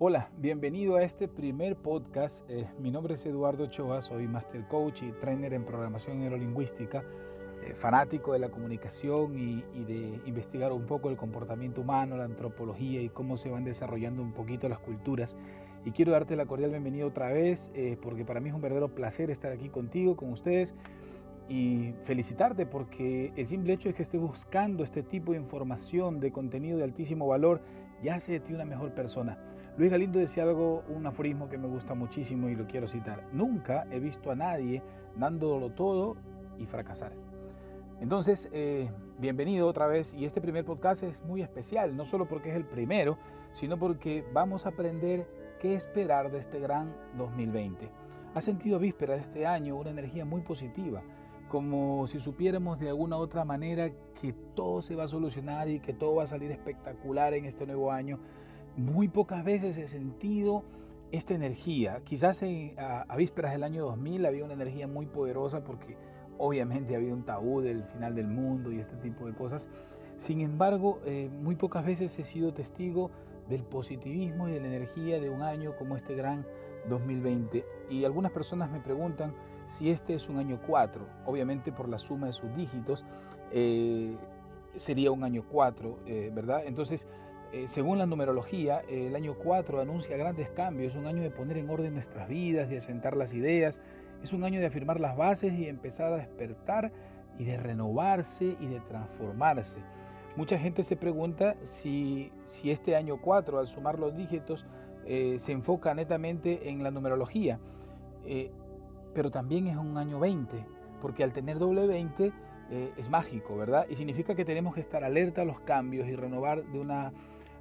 Hola, bienvenido a este primer podcast. Eh, mi nombre es Eduardo Ochoa, soy Master Coach y Trainer en Programación Neurolingüística, eh, fanático de la comunicación y, de investigar un poco el comportamiento humano, la antropología y cómo se van desarrollando un poquito las culturas. Y quiero darte la cordial bienvenida otra vez, eh, porque para mí es un verdadero placer estar aquí contigo, con ustedes y felicitarte porque el simple hecho de que estés buscando este tipo de información, de contenido de altísimo valor, ya hace de ti una mejor persona. Luis Galindo decía algo, un aforismo que me gusta muchísimo y lo quiero citar. Nunca he visto a nadie dándolo todo y fracasar. Entonces, eh, bienvenido otra vez y este primer podcast es muy especial, no solo porque es el primero, sino porque vamos a aprender qué esperar de este gran 2020. Ha sentido víspera de este año una energía muy positiva, como si supiéramos de alguna otra manera que todo se va a solucionar y que todo va a salir espectacular en este nuevo año muy pocas veces he sentido esta energía. Quizás a, vísperas del año 2000 había una energía muy poderosa porque obviamente había un tabú del final del mundo y este tipo de cosas. Sin embargo, eh, muy pocas veces he sido testigo del positivismo y de la energía de un año como este gran 2020. Y algunas personas me preguntan si este es un año 4, obviamente por la suma de sus dígitos. Eh, sería un año 4, eh, ¿verdad? Entonces, eh, según la numerología, el año 4 anuncia grandes cambios, es un año de poner en orden nuestras vidas, de asentar las ideas, es un año de afirmar las bases y empezar a despertar y de renovarse y de transformarse. Mucha gente se pregunta si, si este año 4, al sumar los dígitos, eh, se enfoca netamente en la numerología, eh, pero también es un año 20, porque al tener doble 20 es mágico, ¿verdad? Y significa que tenemos que estar alerta a los cambios y renovar de una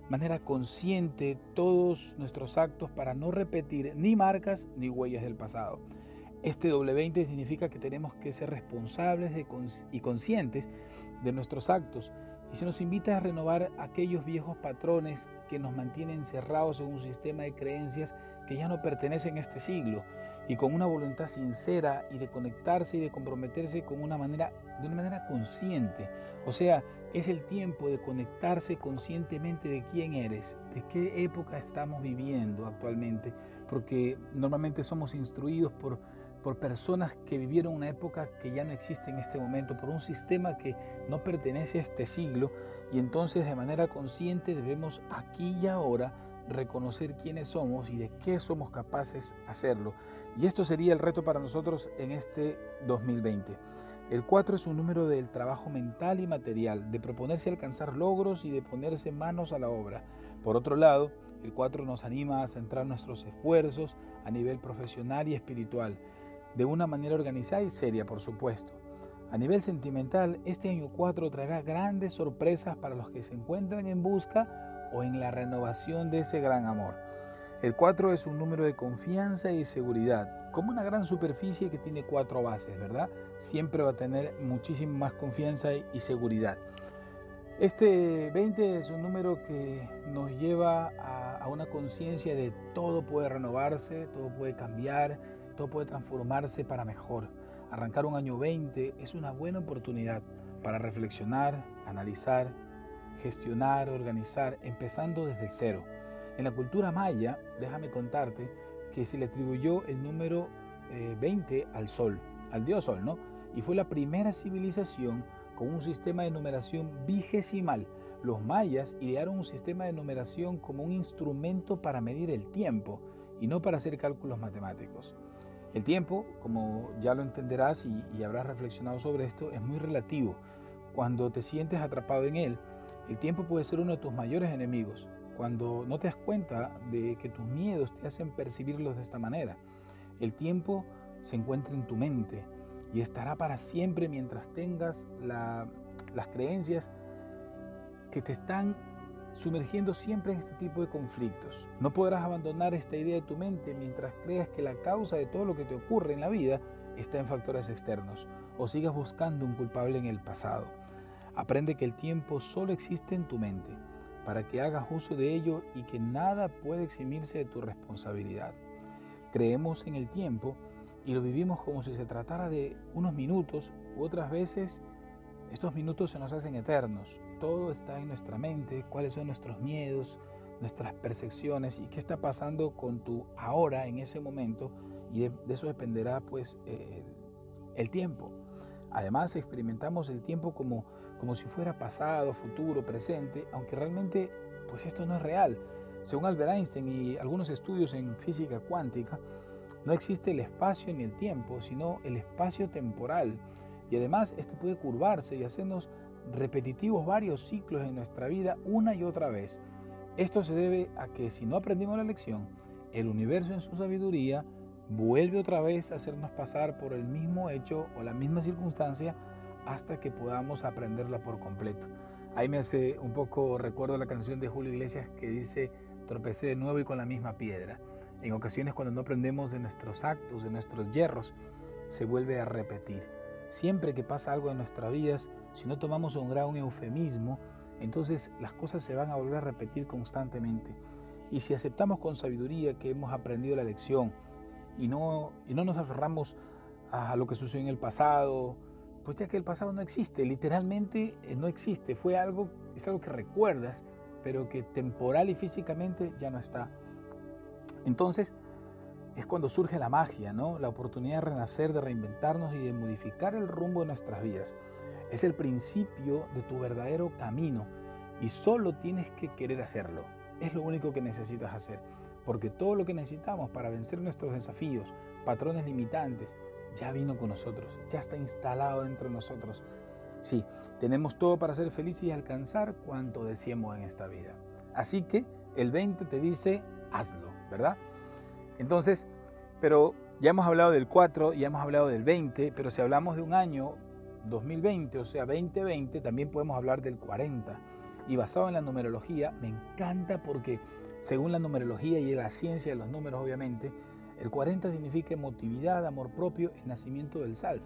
manera consciente todos nuestros actos para no repetir ni marcas ni huellas del pasado. Este doble 20 significa que tenemos que ser responsables y conscientes de nuestros actos y se nos invita a renovar aquellos viejos patrones que nos mantienen cerrados en un sistema de creencias que ya no pertenecen a este siglo y con una voluntad sincera y de conectarse y de comprometerse con una manera, de una manera consciente. O sea, es el tiempo de conectarse conscientemente de quién eres, de qué época estamos viviendo actualmente, porque normalmente somos instruidos por, por personas que vivieron una época que ya no existe en este momento, por un sistema que no pertenece a este siglo, y entonces de manera consciente debemos aquí y ahora reconocer quiénes somos y de qué somos capaces hacerlo. Y esto sería el reto para nosotros en este 2020. El 4 es un número del trabajo mental y material, de proponerse alcanzar logros y de ponerse manos a la obra. Por otro lado, el 4 nos anima a centrar nuestros esfuerzos a nivel profesional y espiritual, de una manera organizada y seria, por supuesto. A nivel sentimental, este año 4 traerá grandes sorpresas para los que se encuentran en busca o en la renovación de ese gran amor. El 4 es un número de confianza y seguridad, como una gran superficie que tiene cuatro bases, ¿verdad? Siempre va a tener muchísima más confianza y seguridad. Este 20 es un número que nos lleva a, a una conciencia de todo puede renovarse, todo puede cambiar, todo puede transformarse para mejor. Arrancar un año 20 es una buena oportunidad para reflexionar, analizar gestionar, organizar, empezando desde cero. En la cultura maya, déjame contarte que se le atribuyó el número 20 eh, al sol, al dios sol, ¿no? Y fue la primera civilización con un sistema de numeración vigesimal. Los mayas idearon un sistema de numeración como un instrumento para medir el tiempo y no para hacer cálculos matemáticos. El tiempo, como ya lo entenderás y habrás reflexionado sobre esto, es muy relativo. Cuando te sientes atrapado en él, el tiempo puede ser uno de tus mayores enemigos cuando no te das cuenta de que tus miedos te hacen percibirlos de esta manera. El tiempo se encuentra en tu mente y estará para siempre mientras tengas las creencias que te están sumergiendo siempre en este tipo de conflictos. No podrás abandonar esta idea de tu mente mientras creas que la causa de todo lo que te ocurre en la vida está en factores externos o sigas buscando un culpable en el pasado. Aprende que el tiempo solo existe en tu mente, para que hagas uso de ello y que nada puede eximirse de tu responsabilidad. Creemos en el tiempo y lo vivimos como si se tratara de unos minutos u otras veces estos minutos se nos hacen eternos. Todo está en nuestra mente, cuáles son nuestros miedos, nuestras percepciones y qué está pasando con tu ahora en ese momento y de, eso dependerá pues el tiempo. Además experimentamos el tiempo como, como si fuera pasado, futuro, presente, aunque realmente pues esto no es real. Según Albert Einstein y algunos estudios en física cuántica, no existe el espacio ni el tiempo, sino el espacio temporal. Y además este puede curvarse y hacernos repetitivos varios ciclos en nuestra vida una y otra vez. Esto se debe a que si no aprendimos la lección, el universo en su sabiduría vuelve otra vez a hacernos pasar por el mismo hecho o la misma circunstancia hasta que podamos aprenderla por completo. Ahí me hace un poco recuerdo la canción de Julio Iglesias que dice, tropecé de nuevo y con la misma piedra. En ocasiones cuando no aprendemos de nuestros actos, de nuestros hierros, se vuelve a repetir. Siempre que pasa algo en nuestras vidas, si no tomamos un gran eufemismo, entonces las cosas se van a volver a repetir constantemente. Y si aceptamos con sabiduría que hemos aprendido la lección, y no, y no nos aferramos a lo que sucedió en el pasado, pues ya que el pasado no existe, literalmente eh, no existe, fue algo, es algo que recuerdas, pero que temporal y físicamente ya no está. Entonces es cuando surge la magia, ¿no? La oportunidad de renacer, de reinventarnos y de modificar el rumbo de nuestras vidas. Es el principio de tu verdadero camino y solo tienes que querer hacerlo. Es lo único que necesitas hacer porque todo lo que necesitamos para vencer nuestros desafíos, patrones limitantes, ya vino con nosotros, ya está instalado dentro de nosotros. Sí, tenemos todo para ser felices y alcanzar cuanto deseemos en esta vida. Así que el 20 te dice, hazlo, ¿verdad? Entonces, pero ya hemos hablado del 4, ya hemos hablado del 20, pero si hablamos de un año 2020, o sea, 2020, también podemos hablar del 40. Y basado en la numerología, me encanta porque según la numerología y la ciencia de los números, obviamente, el 40 significa emotividad, amor propio, el nacimiento del self,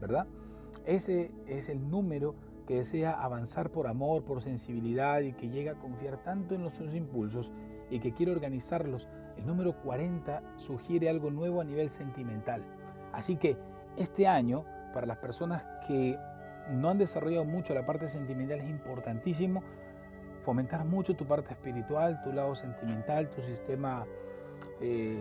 ¿verdad? Ese es el número que desea avanzar por amor, por sensibilidad y que llega a confiar tanto en los sus impulsos y que quiere organizarlos. El número 40 sugiere algo nuevo a nivel sentimental. Así que este año, para las personas que no han desarrollado mucho la parte sentimental, es importantísimo fomentar mucho tu parte espiritual, tu lado sentimental, tu sistema eh,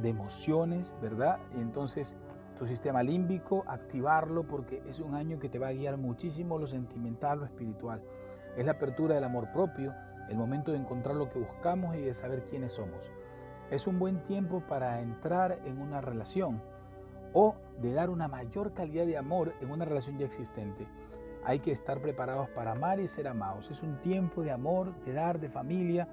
de emociones, ¿verdad? Y entonces tu sistema límbico, activarlo porque es un año que te va a guiar muchísimo lo sentimental, lo espiritual. Es la apertura del amor propio, el momento de encontrar lo que buscamos y de saber quiénes somos. Es un buen tiempo para entrar en una relación o de dar una mayor calidad de amor en una relación ya existente. Hay que estar preparados para amar y ser amados. Es un tiempo de amor, de dar, de familia.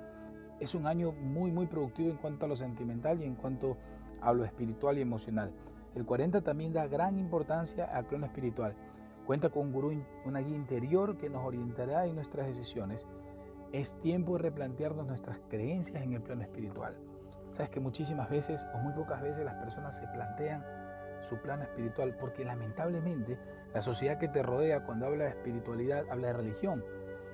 Es un año muy, muy productivo en cuanto a lo sentimental y en cuanto a lo espiritual y emocional. El 40 también da gran importancia al plano espiritual. Cuenta con un gurú, una guía interior que nos orientará en nuestras decisiones. Es tiempo de replantearnos nuestras creencias en el plano espiritual. Sabes que muchísimas veces o muy pocas veces las personas se plantean su plano espiritual, porque lamentablemente la sociedad que te rodea cuando habla de espiritualidad habla de religión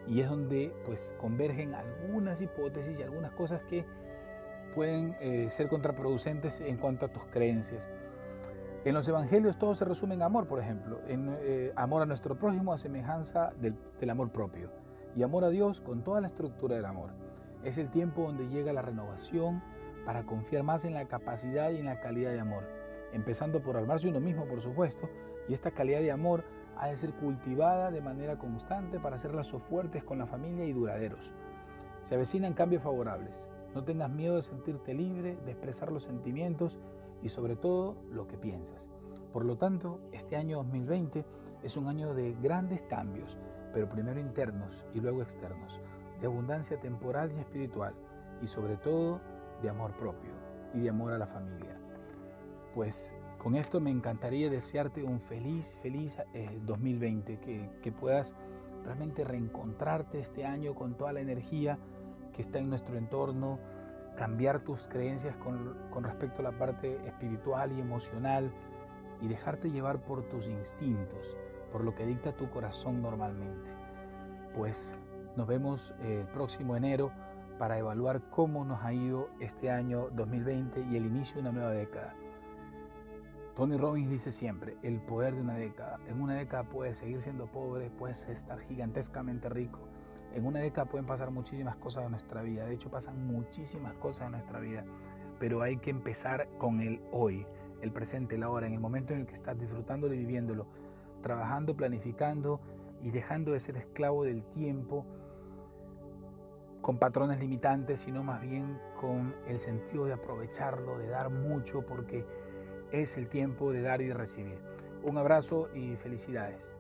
y es donde pues convergen algunas hipótesis y algunas cosas que pueden eh, ser contraproducentes en cuanto a tus creencias. En los evangelios todo se resume en amor, por ejemplo, en eh, amor a nuestro prójimo a semejanza del, del amor propio y amor a Dios con toda la estructura del amor. Es el tiempo donde llega la renovación para confiar más en la capacidad y en la calidad de amor empezando por armarse uno mismo, por supuesto, y esta calidad de amor ha de ser cultivada de manera constante para hacer lazos fuertes con la familia y duraderos. Se avecinan cambios favorables. No tengas miedo de sentirte libre, de expresar los sentimientos y sobre todo lo que piensas. Por lo tanto, este año 2020 es un año de grandes cambios, pero primero internos y luego externos, de abundancia temporal y espiritual y sobre todo de amor propio y de amor a la familia pues con esto me encantaría desearte un feliz, feliz 2020, eh, que, puedas realmente reencontrarte este año con toda la energía que está en nuestro entorno, cambiar tus creencias con, con, respecto a la parte espiritual y emocional y dejarte llevar por tus instintos, por lo que dicta tu corazón normalmente. Pues nos vemos eh, el próximo enero para evaluar cómo nos ha ido este año 2020 y el inicio de una nueva década. Tony Robbins dice siempre, el poder de una década. En una década puedes seguir siendo pobre, puedes estar gigantescamente rico. En una década pueden pasar muchísimas cosas en nuestra vida, de hecho pasan muchísimas cosas en nuestra vida, pero hay que empezar con el hoy, el presente, el ahora, en el momento en el que estás disfrutándolo y viviéndolo, trabajando, planificando y dejando de ser esclavo del tiempo con patrones limitantes, sino más bien con el sentido de aprovecharlo, de dar mucho, porque es el tiempo de dar y de recibir. Un abrazo y felicidades.